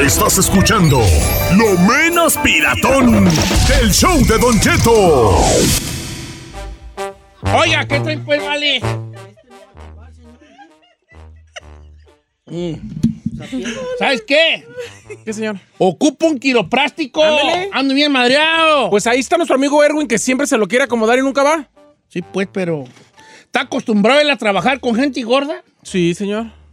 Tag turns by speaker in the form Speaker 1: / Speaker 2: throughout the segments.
Speaker 1: Estás escuchando lo menos piratón del show de Don Cheto.
Speaker 2: Oiga, ¿qué traen pues, vale? Mm. ¿Sabes qué?
Speaker 3: ¿Qué, señor?
Speaker 2: Ocupo un quiropráctico.
Speaker 3: Ándele.
Speaker 2: Ando bien madreado.
Speaker 3: Pues ahí está nuestro amigo Erwin, que siempre se lo quiere acomodar y nunca va.
Speaker 2: sí, pues, pero. ¿Está acostumbrado él a trabajar con gente gorda?
Speaker 3: Sí, señor.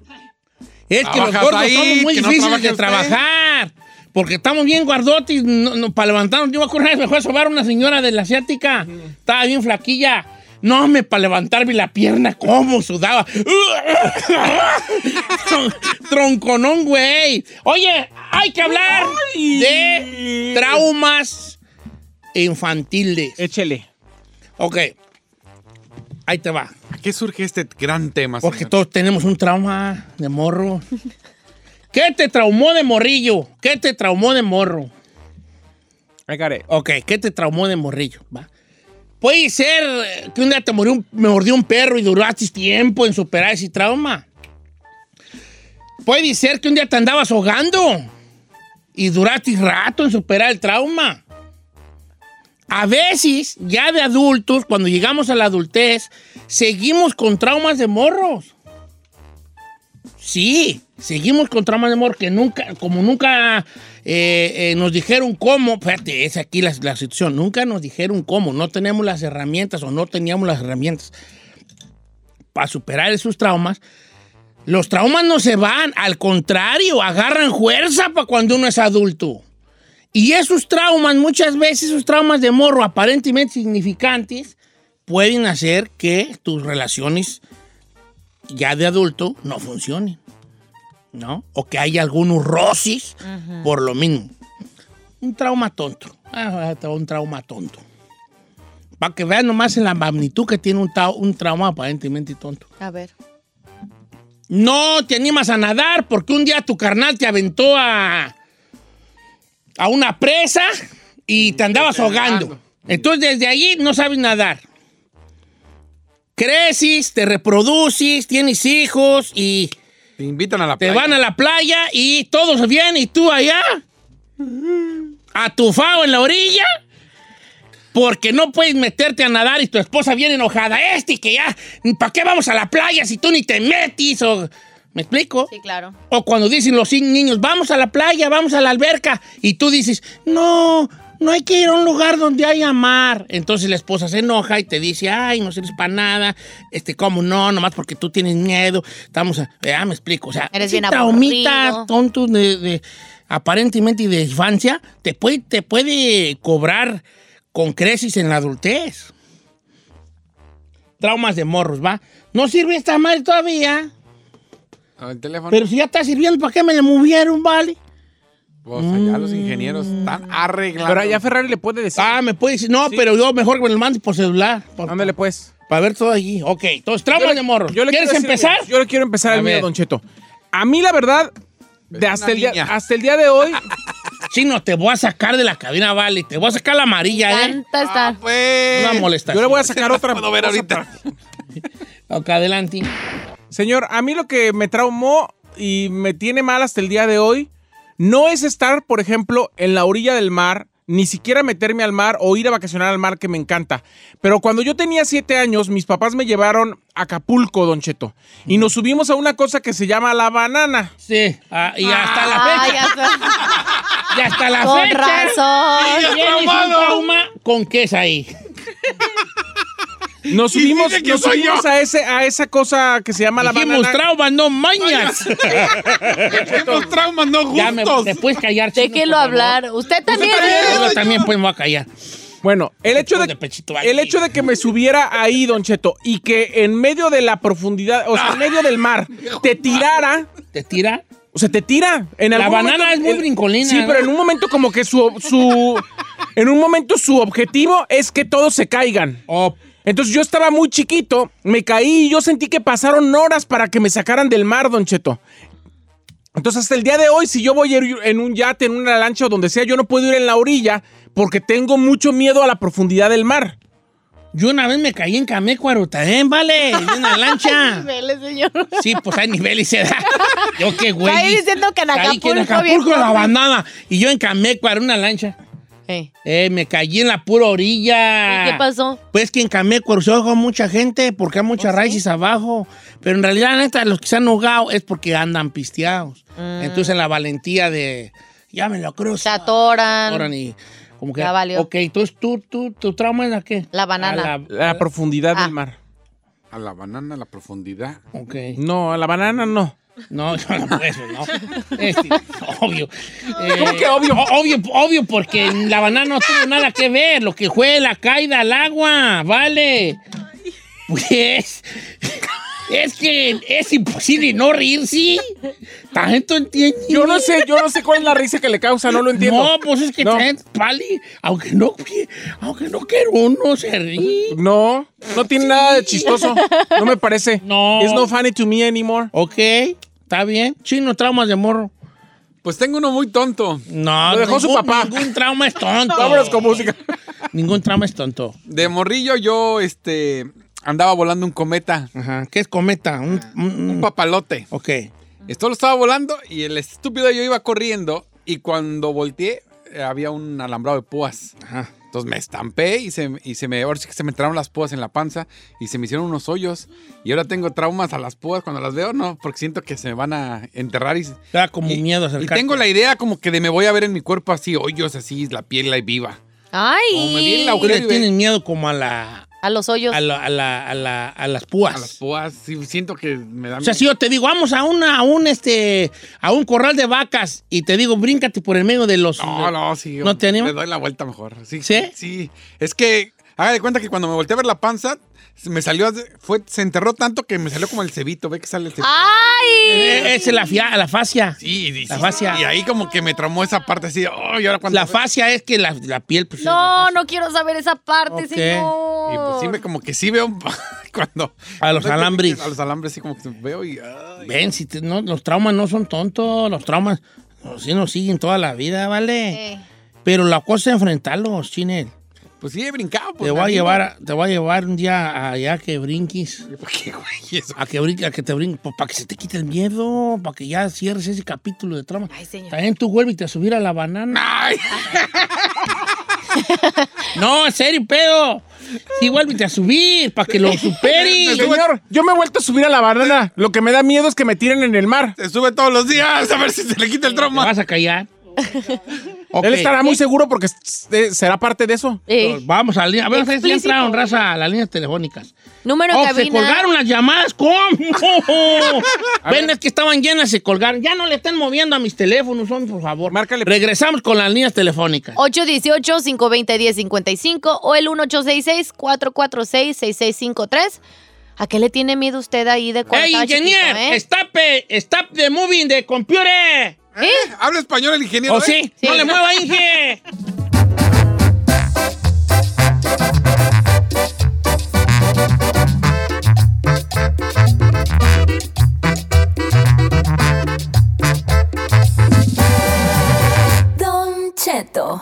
Speaker 2: Es que los
Speaker 4: ¿Trabajas
Speaker 2: gordos
Speaker 4: ahí?
Speaker 2: somos muy
Speaker 4: ¿Que no
Speaker 2: difíciles de
Speaker 4: usted?
Speaker 2: trabajar. Porque estamos bien guardotes no, no, para levantarnos. Yo me acuerdo una vez me fue a sobar una señora de la asiática. Estaba bien flaquilla. No, me para levantarme la pierna, ¿cómo sudaba? Tron- Tronconón, güey. Oye, hay que hablar de traumas infantiles.
Speaker 3: Échele.
Speaker 2: Ok. Ahí te va.
Speaker 4: ¿A qué surge este gran tema?
Speaker 2: Porque
Speaker 4: señor?
Speaker 2: todos tenemos un trauma de morro. ¿Qué te traumó de morrillo? ¿Qué te traumó de morro?
Speaker 3: I got it.
Speaker 2: Ok, ¿qué te traumó de morrillo? Va. Puede ser que un día te murió un- me mordió un perro y duraste tiempo en superar ese trauma. Puede ser que un día te andabas ahogando y duraste rato en superar el trauma. A veces, ya de adultos, cuando llegamos a la adultez, seguimos con traumas de morros. Sí, seguimos con traumas de morros que nunca, como nunca eh, eh, nos dijeron cómo, fíjate, es aquí la, la situación, nunca nos dijeron cómo, no tenemos las herramientas o no teníamos las herramientas para superar esos traumas. Los traumas no se van, al contrario, agarran fuerza para cuando uno es adulto. Y esos traumas, muchas veces esos traumas de morro aparentemente significantes, pueden hacer que tus relaciones ya de adulto no funcionen, ¿no? O que haya algunos roces por lo mismo. Un trauma tonto. Ah, un trauma tonto. Para que vean nomás en la magnitud que tiene un, un trauma aparentemente tonto.
Speaker 5: A ver.
Speaker 2: No te animas a nadar porque un día tu carnal te aventó a, a una presa y te andabas ahogando. Entonces desde allí no sabes nadar. Creces, te reproduces, tienes hijos y
Speaker 4: Te invitan a la
Speaker 2: te
Speaker 4: playa.
Speaker 2: van a la playa y todos bien y tú allá atufado en la orilla porque no puedes meterte a nadar y tu esposa viene enojada. Este que ya, ¿para qué vamos a la playa si tú ni te metes? O, ¿Me explico?
Speaker 5: Sí, claro.
Speaker 2: O cuando dicen los niños, vamos a la playa, vamos a la alberca, y tú dices, no, no hay que ir a un lugar donde haya mar. Entonces la esposa se enoja y te dice, ay, no sirves para nada, este, ¿cómo no? Nomás porque tú tienes miedo, estamos, a, ya me explico, o sea,
Speaker 5: Eres bien
Speaker 2: traumita
Speaker 5: aburrido.
Speaker 2: tonto de, de- aparentemente de infancia, te puede, te puede cobrar con creces en la adultez. Traumas de morros, ¿va? No sirve esta madre todavía.
Speaker 4: Ah, El teléfono.
Speaker 2: Pero si ya está sirviendo, ¿para qué me le movieron, vale?
Speaker 4: Pues allá los ingenieros
Speaker 2: Mm.
Speaker 4: están arreglando.
Speaker 3: Pero allá Ferrari le puede decir.
Speaker 2: Ah, me puede decir, no, pero yo mejor que me lo mande por celular. Para
Speaker 3: Ándale, pues.
Speaker 2: ver todo allí. Ok, entonces, de morro.
Speaker 3: Yo le
Speaker 2: ¿Quieres empezar?
Speaker 3: Yo le quiero empezar
Speaker 2: A
Speaker 3: el mío. Don Cheto. A mí, la verdad, de hasta, el día,
Speaker 4: niña.
Speaker 3: hasta el día de hoy,
Speaker 2: Sí, no, te voy a sacar de la cabina, vale. Te voy a sacar la amarilla, ¿eh?
Speaker 5: Tanta está.
Speaker 4: Pues.
Speaker 2: Una molestación.
Speaker 3: yo le voy a sacar otra.
Speaker 4: puedo ver ahorita.
Speaker 3: para-
Speaker 2: Ok, adelante.
Speaker 3: Señor, a mí lo que me traumó y me tiene mal hasta el día de hoy no es estar, por ejemplo, en la orilla del mar, ni siquiera meterme al mar o ir a vacacionar al mar, que me encanta. Pero cuando yo tenía siete años, mis papás me llevaron a Acapulco, Don Cheto, y nos subimos a una cosa que se llama la banana.
Speaker 2: Sí, ah, y hasta la fecha.
Speaker 5: ya está.
Speaker 2: Y hasta la
Speaker 5: Con
Speaker 2: fecha.
Speaker 5: razón.
Speaker 2: Trauma con qué es ahí.
Speaker 3: Nos subimos,
Speaker 4: que
Speaker 3: nos subimos a, ese, a esa cosa que se llama la
Speaker 2: Dijimos
Speaker 3: banana.
Speaker 2: traumas, no mañas.
Speaker 4: Los traumas no
Speaker 2: ya me, puedes callar, chino, favor.
Speaker 5: hablar. Usted también.
Speaker 2: Yo también pues me voy a callar.
Speaker 3: Bueno, el hecho de, el hecho de que me subiera ahí, Don Cheto, y que en medio de la profundidad, o sea, en medio del mar, te tirara,
Speaker 2: ¿Te tira?
Speaker 3: o sea, te tira. En
Speaker 2: La banana
Speaker 3: momento-
Speaker 2: es muy brincolina,
Speaker 3: Sí,
Speaker 2: ¿no?
Speaker 3: pero en un momento como que su, su, en un momento su objetivo es que todos se caigan.
Speaker 2: Oh,
Speaker 3: Entonces yo estaba muy chiquito, me caí y yo sentí que pasaron horas para que me sacaran del mar, Don Cheto. Entonces hasta el día de hoy, si yo voy a ir en un yate, en una lancha o donde sea, yo no puedo ir en la orilla porque tengo mucho miedo a la profundidad del mar.
Speaker 2: Yo una vez me caí en Camécuaro también, ¿vale? En una lancha.
Speaker 5: Niveles, señor.
Speaker 2: Sí, pues hay niveles y se da. Yo qué güey.
Speaker 5: Está ahí diciendo que en
Speaker 2: Caí que en
Speaker 5: Acapulco,
Speaker 2: Acapulco la bandana. Y yo en Camécuaro, en una lancha.
Speaker 5: Eh,
Speaker 2: Eh, me caí en la pura orilla.
Speaker 5: ¿y ¿Qué pasó?
Speaker 2: Pues que en se ahoga mucha gente porque hay muchas raíces abajo. Pero en realidad, neta, los que se han ahogado es porque andan pisteados. Entonces, la valentía de. Ya me lo cruzo.
Speaker 5: Se atoran.
Speaker 2: Atoran y como que.
Speaker 5: Ya valió.
Speaker 2: Ok, entonces tú, tú, tu trauma es la qué?
Speaker 5: La banana.
Speaker 2: A la-
Speaker 3: La profundidad
Speaker 5: Ah.
Speaker 3: del mar.
Speaker 4: A la banana, a la profundidad.
Speaker 2: ok.
Speaker 3: No, a la banana no.
Speaker 2: No, yo no puedo eso, no. Este, obvio. Eh,
Speaker 3: ¿Cómo que obvio?
Speaker 2: o- Obvio, obvio, porque la banana no tuvo nada que ver. Lo que fue la caída al agua, vale. Pues. Es que es imposible no reírse. ¿Tanto entiende?
Speaker 3: Yo no sé, yo no sé cuál es la risa que le causa, no lo entiendo.
Speaker 2: No, pues es que
Speaker 3: No.
Speaker 2: Pali, aunque no, aunque no quiero uno se ríe.
Speaker 3: No, no tiene nada de chistoso. No me parece.
Speaker 2: No.
Speaker 3: It's no funny to me anymore.
Speaker 2: Ok, está bien. Chino, traumas de morro.
Speaker 4: Pues tengo uno muy tonto.
Speaker 2: No,
Speaker 3: Lo dejó su papá.
Speaker 2: Ningún trauma es tonto.
Speaker 3: Vámonos con música.
Speaker 2: Ningún trauma es tonto.
Speaker 4: De morrillo yo, este, andaba volando un cometa,
Speaker 2: Ajá. ¿Qué es cometa? Un, un-
Speaker 4: un papalote.
Speaker 2: Ok.
Speaker 4: Esto lo estaba volando y el estúpido yo iba corriendo y cuando volteé eh, había un alambrado de púas.
Speaker 2: Ajá.
Speaker 4: Entonces me estampé y se, y se me, ahora sí que se me entraron las púas en la panza y se me hicieron unos hoyos. Y ahora tengo traumas a las púas cuando las veo, no, porque siento que se me van a enterrar y,
Speaker 2: Da como
Speaker 4: y-
Speaker 2: miedo
Speaker 4: y
Speaker 2: acercarte.
Speaker 4: tengo la idea como que de me voy a ver en mi cuerpo así, hoyos así, la piel ahí viva. Como me viene la
Speaker 5: Ay.
Speaker 2: Tú le
Speaker 4: agujero y
Speaker 2: tienes miedo como a la...
Speaker 5: A los hoyos.
Speaker 2: A, la- a la- a la- a las púas.
Speaker 4: A las púas, sí, siento que me da
Speaker 2: O sea, si yo te digo, vamos a una, a un este, a un corral de vacas y te digo, bríncate por el medio de los.
Speaker 4: No, no, sí.
Speaker 2: ¿No te anima?
Speaker 4: Me doy la vuelta mejor. Sí,
Speaker 2: ¿Sí?
Speaker 4: Sí. Es que, haga de cuenta que cuando me volteé a ver la panza, me salió, fue, se enterró tanto que me salió como el cebito. ¿Ve que sale el cebito?
Speaker 5: ¡Ay!
Speaker 2: Eh, Esa es la, fia- la fascia.
Speaker 4: Sí, y-
Speaker 2: La
Speaker 4: sí,
Speaker 2: fascia.
Speaker 4: Y ahí como que me traumó esa parte así. Oh, y ahora cuando.
Speaker 2: La fascia es que la, la piel. Pues, es la
Speaker 5: No, no quiero saber esa parte,
Speaker 2: Ok.
Speaker 5: señor.
Speaker 4: Y pues sí, me, como que sí veo cuando.
Speaker 2: A los
Speaker 4: cuando-
Speaker 2: alambres.
Speaker 4: A los alambres, sí, como que veo y. ay.
Speaker 2: Ven, si te- no, los traumas no son tontos. Los traumas no, sí nos siguen toda la vida, ¿vale?
Speaker 5: Eh,
Speaker 2: Pero la cosa es enfrentarlos, Chinel.
Speaker 4: Pues sí, he brincado. Pues,
Speaker 2: Te voy a llevar, a- te voy a llevar un día allá que brinques.
Speaker 4: ¿Por qué, güey? Eso.
Speaker 2: A que brinques, a que te brinques, para que se te quite el miedo, para que ya cierres ese capítulo de trauma.
Speaker 5: Ay, señor.
Speaker 2: También tú vuelves a subir a la banana.
Speaker 4: Ay,
Speaker 2: No, en serio, pedo. Sí, vuelve a subir para que lo superes.
Speaker 3: Señor, yo me he vuelto a subir a la banana. Lo que me da miedo es que me tiren en el mar.
Speaker 4: se sube todos los días a ver si se le quita el
Speaker 2: ¿Te
Speaker 4: trauma.
Speaker 2: vas a callar?
Speaker 3: Él estará muy seguro porque eh, será parte de eso.
Speaker 5: eh.
Speaker 2: Vamos a la línea. A ver si entraron, raza, a las líneas telefónicas.
Speaker 5: Número
Speaker 2: Oh,
Speaker 5: de
Speaker 2: se
Speaker 5: cabina.
Speaker 2: colgaron las llamadas. ¿Cómo? Ven, es que estaban llenas, se colgaron. Ya no le estén moviendo a mis teléfonos, hombre, por favor.
Speaker 3: Márcale.
Speaker 2: Regresamos con las líneas telefónicas.
Speaker 5: 818-520-1055 o el 1866-446-6653. ¿A qué le tiene miedo usted ahí de cuando
Speaker 2: ¡Ey,
Speaker 5: estaba
Speaker 2: ingenier!
Speaker 5: chiquito, eh?
Speaker 2: Stop, eh, stop the moving the computer.
Speaker 5: ¿Eh?
Speaker 4: ¿Habla español el ingeniero?
Speaker 2: ¿O
Speaker 4: eh?
Speaker 2: sí?
Speaker 5: Sí.
Speaker 2: ¡No le mueva, Inge!
Speaker 6: Don Cheto.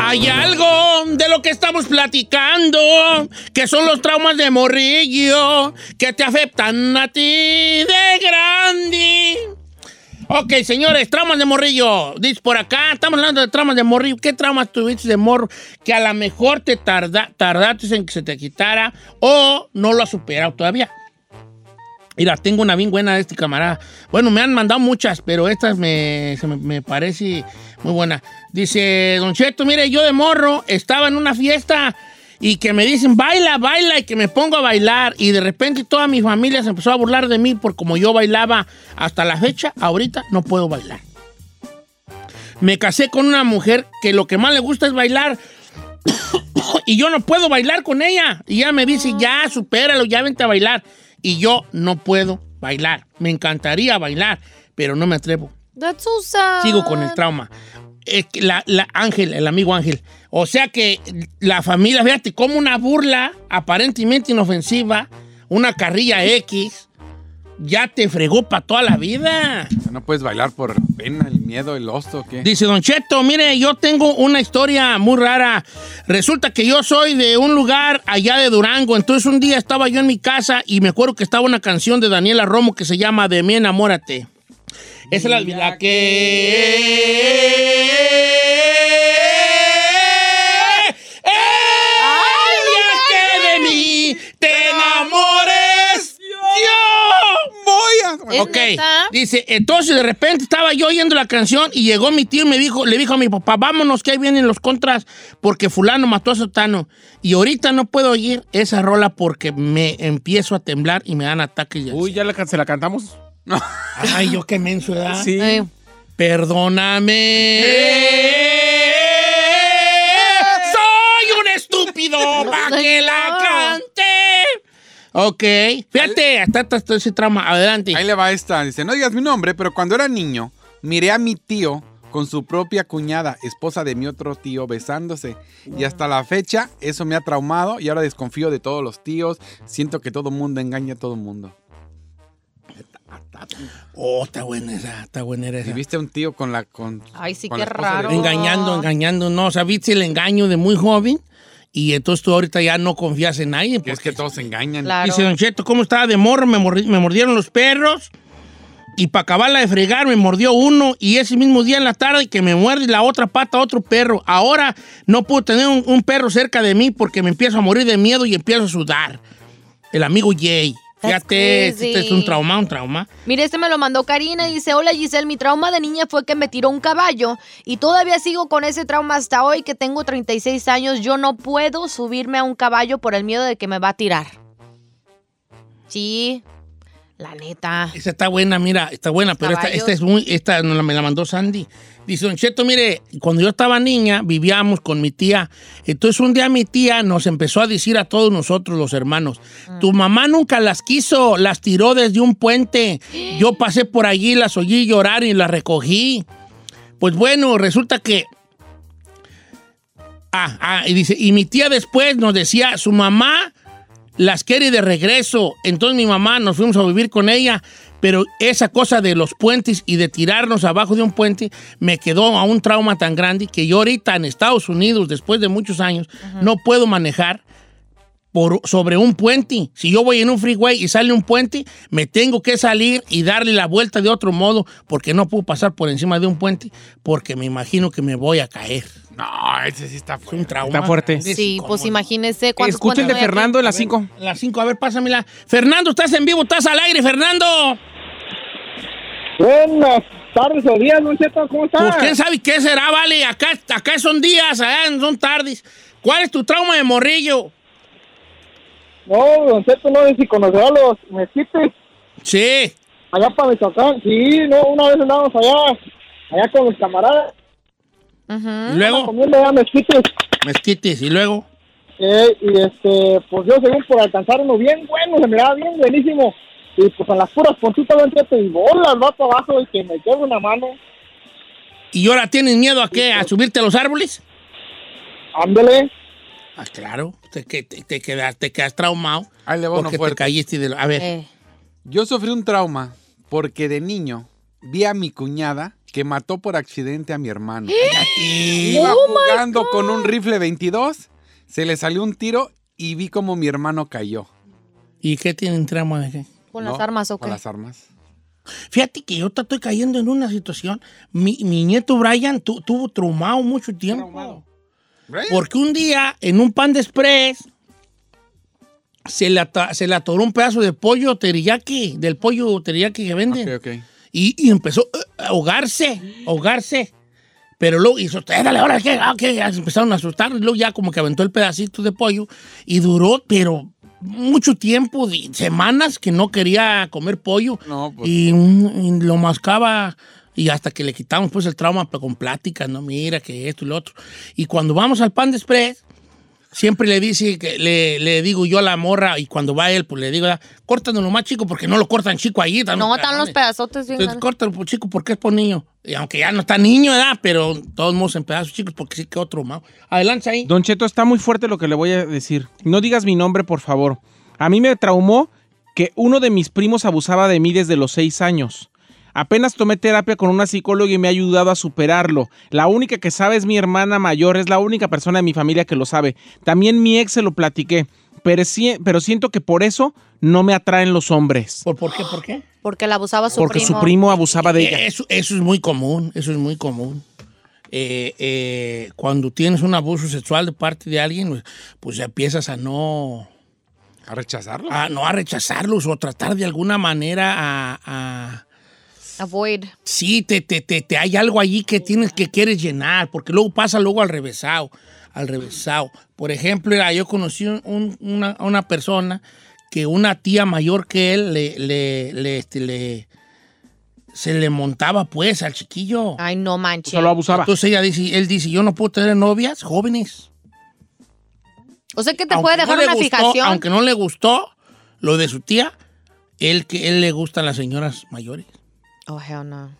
Speaker 2: Hay algo de lo que estamos platicando, que son los traumas de morrillo, que te afectan a ti de grande. Ok, señores, traumas de morrillo. Dice por acá, estamos hablando de traumas de morrillo. ¿Qué traumas tuviste de morro que a lo mejor te tarda, tardaste en que se te quitara o no lo has superado todavía? Mira, tengo una bien buena de este camarada. Bueno, me han mandado muchas, pero esta me, se me, me parece muy buena. Dice, Don Cheto, mire, yo de morro estaba en una fiesta y que me dicen, baila, baila, y que me pongo a bailar. Y de repente toda mi familia se empezó a burlar de mí por como yo bailaba hasta la fecha. Ahorita no puedo bailar. Me casé con una mujer que lo que más le gusta es bailar. y yo no puedo bailar con ella. Y ella me dice, ya, supéralo, ya vente a bailar. Y yo no puedo bailar. Me encantaría bailar, pero no me atrevo.
Speaker 5: That's so sad.
Speaker 2: Sigo con el trauma. La, la Ángel, el amigo Ángel. O sea que la familia, fíjate, como una burla aparentemente inofensiva, una carrilla X, ya te fregó para toda la vida.
Speaker 4: No puedes bailar por pena, el miedo, el oso, ¿qué?
Speaker 2: Dice Don Cheto, mire, yo tengo una historia muy rara. Resulta que yo soy de un lugar allá de Durango. Entonces un día estaba yo en mi casa y me acuerdo que estaba una canción de Daniela Romo que se llama De mí enamórate. Esa es la, la que... Ok,
Speaker 5: neta?
Speaker 2: dice, entonces de repente estaba yo oyendo la canción y llegó mi tío y me dijo, le dijo a mi papá, vámonos que ahí vienen los contras porque fulano mató a Sotano. Y ahorita no puedo oír esa rola porque me empiezo a temblar y me dan ataques. y
Speaker 3: Uy, ya la se la cantamos.
Speaker 2: Ay, yo qué menso, ¿verdad?
Speaker 3: Sí.
Speaker 5: Eh,
Speaker 2: Perdóname. Soy un estúpido para que la cante. Ok, fíjate, hasta, hasta, hasta ese trama. Adelante.
Speaker 4: Ahí le va esta. Dice, no digas mi nombre, pero cuando era niño, miré a mi tío con su propia cuñada, esposa de mi otro tío, besándose. Y hasta la fecha, eso me ha traumado y ahora desconfío de todos los tíos. Siento que todo mundo engaña a todo mundo.
Speaker 2: Oh, está buena esa, está buena esa.
Speaker 4: Y viste a un tío con la... Con,
Speaker 5: Ay, sí,
Speaker 4: con
Speaker 5: qué
Speaker 4: esposa de-
Speaker 5: raro.
Speaker 2: Engañando, engañando. No, o sea, viste el engaño de muy joven y entonces tú ahorita ya no confías en nadie.
Speaker 4: Que es
Speaker 2: porque-
Speaker 4: que todos se engañan.
Speaker 5: Claro.
Speaker 2: Dice Don Cheto, ¿cómo estaba de morro? Me, mordi- me mordieron los perros y para acabarla de fregar me mordió uno y ese mismo día en la tarde que me muerde la otra pata otro perro. Ahora no puedo tener un, un perro cerca de mí porque me empiezo a morir de miedo y empiezo a sudar. El amigo Jay. Fíjate, este es un trauma, un trauma.
Speaker 5: Mire, este me lo mandó Karina y dice, hola Giselle, mi trauma de niña fue que me tiró un caballo y todavía sigo con ese trauma hasta hoy que tengo 36 años. Yo no puedo subirme a un caballo por el miedo de que me va a tirar. Sí, la neta.
Speaker 2: Esa está buena, mira, está buena, pero esta, esta es muy, esta la- me la mandó Sandy. Dice, Don Cheto, mire, cuando yo estaba niña, vivíamos con mi tía. Entonces un día mi tía nos empezó a decir a todos nosotros, los hermanos, tu mamá nunca las quiso, las tiró desde un puente. Yo pasé por allí, las oí llorar y las recogí. Pues bueno, resulta que... Ah, ah, y dice, y mi tía después nos decía, su mamá las quiere de regreso. Entonces mi mamá nos fuimos a vivir con ella, pero esa cosa de los puentes y de tirarnos abajo de un puente me quedó a un trauma tan grande que yo ahorita en Estados Unidos, después de muchos años, no puedo manejar por, sobre un puente. Si yo voy en un freeway y sale un puente, me tengo que salir y darle la vuelta de otro modo porque no puedo pasar por encima de un puente porque me imagino que me voy a caer.
Speaker 4: No, ese sí está
Speaker 2: Es un
Speaker 4: fuerte.
Speaker 2: trauma.
Speaker 3: Está fuerte.
Speaker 5: Sí,
Speaker 2: ¿cómo
Speaker 5: pues
Speaker 2: no?
Speaker 5: imagínese
Speaker 3: Escucha el de? Fernando en las 5.
Speaker 2: Las 5, a ver, pásamela. Fernando, estás en vivo, estás al aire, Fernando.
Speaker 6: Buenas tardes o días, Don Cheto, ¿cómo está?
Speaker 2: Pues quién sabe qué será, vale. Acá, acá son días, allá son tardes. ¿Cuál es tu trauma de morrillo?
Speaker 6: No, Don Cheto, no sé si conocerá los mezquites
Speaker 2: Sí.
Speaker 6: allá para Michoacán. Sí, no, una vez andábamos allá, allá con mis camaradas,
Speaker 5: Ujú.
Speaker 2: Y luego,
Speaker 6: comiendo allá mezquites.
Speaker 2: mezquites. Y luego,
Speaker 6: Eh, y este, pues yo según por alcanzar uno bien bueno, se miraba bien buenísimo. Y pues en las puras puntitas, Don Cheto, y bolas, va para abajo y que me quede una mano.
Speaker 2: ¿y ahora tienes miedo a qué? ¿A subirte a los árboles?
Speaker 6: Ándele.
Speaker 2: Ah, claro. Te, te, te quedas, te quedas traumado.
Speaker 4: Ahí le va uno
Speaker 2: porque te caíste de lo- A ver.
Speaker 5: Eh,
Speaker 4: Yo sufrí un trauma porque de niño vi a mi cuñada que mató por accidente a mi hermano. Iba jugando con un rifle 22, se le salió un tiro y vi como mi hermano cayó.
Speaker 2: ¿Y qué tienen trauma de qué?
Speaker 5: ¿Con
Speaker 4: ¿no?
Speaker 5: las armas o
Speaker 4: Con
Speaker 5: qué?
Speaker 4: las armas.
Speaker 2: Fíjate que yo te estoy cayendo en una situación. Mi, mi nieto Brian tu- tuvo traumado mucho tiempo. Porque un día, en un pan de express, se le, se le atoró un pedazo de pollo teriyaki, del pollo teriyaki que venden.
Speaker 4: Ok, ok.
Speaker 2: Y, y empezó eh, a ahogarse, ahogarse. Pero luego hizo, "Eh, dale, ahora, ¿qué? Ah, ¿qué?". Ya se empezaron a asustar. Y luego ya como que aventó el pedacito de pollo. Y duró, pero mucho tiempo, semanas que no quería comer pollo.
Speaker 4: No, pues.
Speaker 2: y, y lo mascaba. Y hasta que le quitamos pues el trauma con pláticas, ¿no? Mira que esto y lo otro. Y cuando vamos al pan de express, siempre le dice, que le, le digo yo a la morra, y cuando va él, pues le digo, córtanos lo más chico, porque no lo cortan chico ahí.
Speaker 5: No, están los
Speaker 2: pedazones".
Speaker 5: pedazotes bien
Speaker 2: Entonces, córtalo, pues, chico, porque es por niño. Y aunque ya no está niño, ¿verdad? Pero todos modos en pedazos chicos, porque sí que otro mao. Adelante ahí.
Speaker 3: Don Cheto, está muy fuerte lo que le voy a decir. No digas mi nombre, por favor. A mí me traumó que uno de mis primos abusaba de mí desde los seis años. Apenas tomé terapia con una psicóloga y me ha ayudado a superarlo. La única que sabe es mi hermana mayor, es la única persona de mi familia que lo sabe. También mi ex se lo platiqué, pero, si- pero siento que por eso no me atraen los hombres.
Speaker 2: ¿Por, por qué? ¿Por qué?
Speaker 5: Porque la abusaba su
Speaker 3: Porque
Speaker 5: primo.
Speaker 3: su primo abusaba de ella.
Speaker 2: Eso, eso es muy común, eso es muy común. Eh, eh, cuando tienes un abuso sexual de parte de alguien, pues, pues empiezas a no,
Speaker 4: ¿A rechazarlo?
Speaker 2: a no a rechazarlos o tratar de alguna manera a, a-
Speaker 5: Avoid.
Speaker 2: sí, te, te, te, te hay algo allí que tienes que quieres llenar, porque luego pasa luego al revésado, al revésado. Por ejemplo, era, yo conocí un- un- una, a una persona que una tía mayor que él le, le, le, este, le- se le montaba pues al chiquillo.
Speaker 5: Ay, no manches.
Speaker 3: Solo abusaba.
Speaker 2: Entonces ella dice, él dice, yo no puedo tener novias jóvenes.
Speaker 5: O sea que te
Speaker 2: Aunque
Speaker 5: puede
Speaker 2: no
Speaker 5: dejar
Speaker 2: le
Speaker 5: una
Speaker 2: gustó-
Speaker 5: fijación.
Speaker 2: Aunque no le gustó lo de su tía, él que él le gustan las señoras mayores,
Speaker 5: Oh, hell no.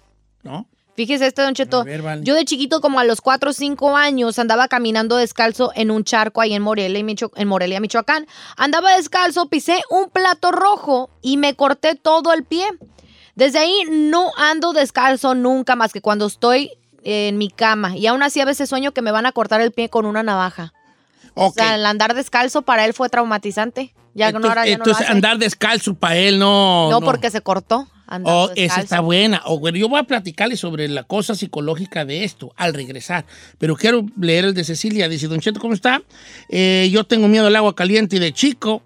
Speaker 2: ¿no?
Speaker 5: Fíjese este, Don Cheto.
Speaker 2: A ver, vale.
Speaker 5: Yo de chiquito, como a los 4 o 5 años, andaba caminando descalzo en un charco ahí en Morelia, Micho- en Morelia, Michoacán. Andaba descalzo, pisé un plato rojo y me corté todo el pie. Desde ahí no ando descalzo nunca más que cuando estoy en mi cama. Y aún así a veces sueño que me van a cortar el pie con una navaja. O
Speaker 2: Ok.
Speaker 5: sea, el andar descalzo para él fue traumatizante. Ya no, ahora ya no lo
Speaker 2: entonces
Speaker 5: hace.
Speaker 2: andar descalzo para él no.
Speaker 5: no, porque se cortó.
Speaker 2: Oh, esa está buena. O, bueno, yo voy a platicarle sobre la cosa psicológica de esto al regresar. Pero quiero leer el de Cecilia. Dice, Don Cheto, ¿cómo está? Eh, yo tengo miedo al agua caliente y de chico.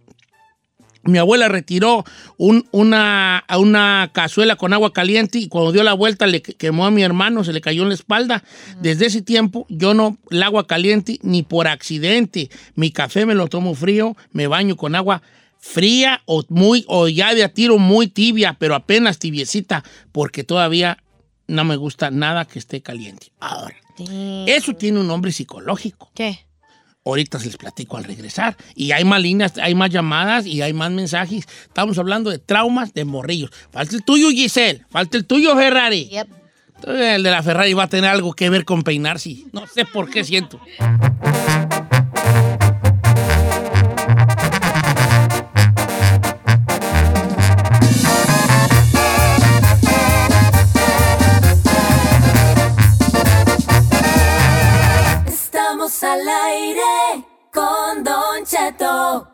Speaker 2: Mi abuela retiró un- una, una cazuela con agua caliente y cuando dio la vuelta le que- quemó a mi hermano, se le cayó en la espalda. Desde ese tiempo yo no el agua caliente ni por accidente. Mi café me lo tomo frío, me baño con agua fría o muy o ya de a tiro muy tibia, pero apenas tibiecita, porque todavía no me gusta nada que esté caliente. Ahora,
Speaker 5: Sí.
Speaker 2: eso tiene un nombre psicológico.
Speaker 5: ¿Qué?
Speaker 2: Ahorita se les platico al regresar. Y hay más líneas, hay más llamadas y hay más mensajes. Estamos hablando de traumas de morrillos. Falta el tuyo, Giselle. Falta el tuyo, Ferrari.
Speaker 5: Yep.
Speaker 2: El de la Ferrari va a tener algo que ver con peinarse. No sé por qué siento.
Speaker 7: Al aire con Don Cheto.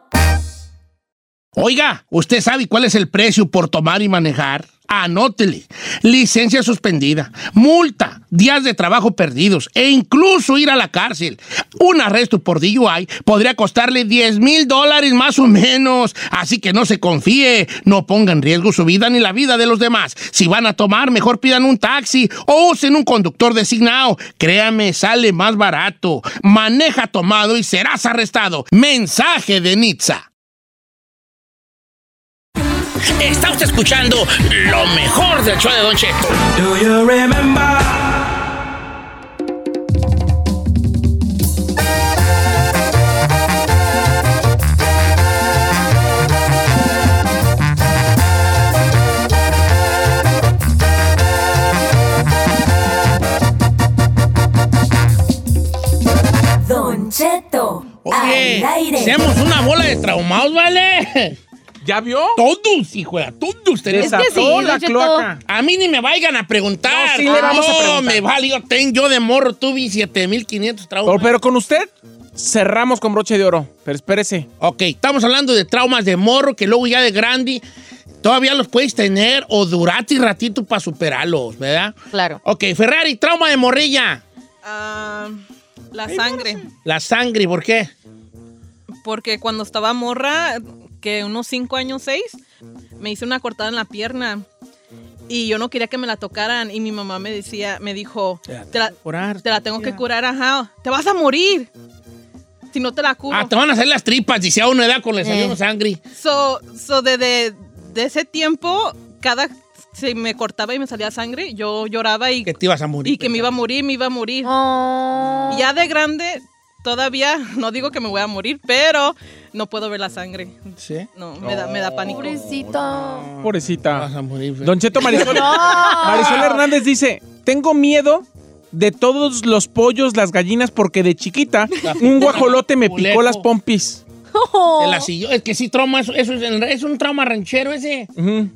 Speaker 2: Oiga, ¿usted sabe cuál es el precio por tomar y manejar? Anótele. Licencia suspendida, multa, días de trabajo perdidos e incluso ir a la cárcel. Un arresto por DUI podría costarle 10 mil dólares más o menos. Así que no se confíe, no ponga en riesgo su vida ni la vida de los demás. Si van a tomar, mejor pidan un taxi o usen un conductor designado. Créame, sale más barato. Maneja tomado y serás arrestado. Mensaje de Nitza. Está usted escuchando lo mejor del show de Don Cheto.
Speaker 7: Don Cheto.
Speaker 2: Oye,
Speaker 7: al aire.
Speaker 2: seamos una bola de traumados, ¿vale?
Speaker 3: ¿Ya vio?
Speaker 2: Todos, hijo, de- todos tenemos.
Speaker 5: Es que sí,
Speaker 3: Desató la cloaca.
Speaker 2: A mí ni me vayan a preguntar.
Speaker 3: No, sí le vamos a
Speaker 2: No,
Speaker 3: preguntar.
Speaker 2: me vale, yo, ten- yo de morro tuve 7500 traumas.
Speaker 3: Pero, pero con usted cerramos con broche de oro. Pero espérese.
Speaker 2: Ok, estamos hablando de traumas de morro que luego ya de grande todavía los puedes tener o durarte ratito para superarlos, ¿verdad?
Speaker 5: Claro.
Speaker 2: Ok, Ferrari, trauma de morrilla.
Speaker 8: Ah, la sangre.
Speaker 2: La sangre, ¿por qué?
Speaker 8: Porque cuando estaba morra, que unos 5 años, 6, me hice una cortada en la pierna. Y yo no quería que me la tocaran. Y mi mamá me decía, me dijo,
Speaker 2: Te la
Speaker 8: te
Speaker 2: curar.
Speaker 8: te la tengo que curar, ajá. Te vas a morir si no te la curo.
Speaker 2: Ah, te van a hacer las tripas, dice a una edad con le salió
Speaker 5: Eh.
Speaker 2: sangre.
Speaker 8: So, so de, de, de ese tiempo, cada se me cortaba y me salía sangre, yo lloraba y,
Speaker 2: Que te ibas a morir.
Speaker 8: y que me iba a morir, me iba a morir.
Speaker 5: Oh.
Speaker 8: Ya de grande, todavía no digo que me voy a morir, pero no puedo ver la sangre.
Speaker 2: ¿Sí?
Speaker 8: No, me da, me da pánico.
Speaker 5: Pobrecito.
Speaker 2: Te vas
Speaker 3: Pobrecita.
Speaker 2: a morir.
Speaker 3: Don Cheto Marisol. Marisol Hernández dice, tengo miedo de todos los pollos, las gallinas, porque de chiquita un guajolote me picó las pompis.
Speaker 2: Te la siguió. Es que sí, trauma, eso, eso es, es un trauma ranchero ese.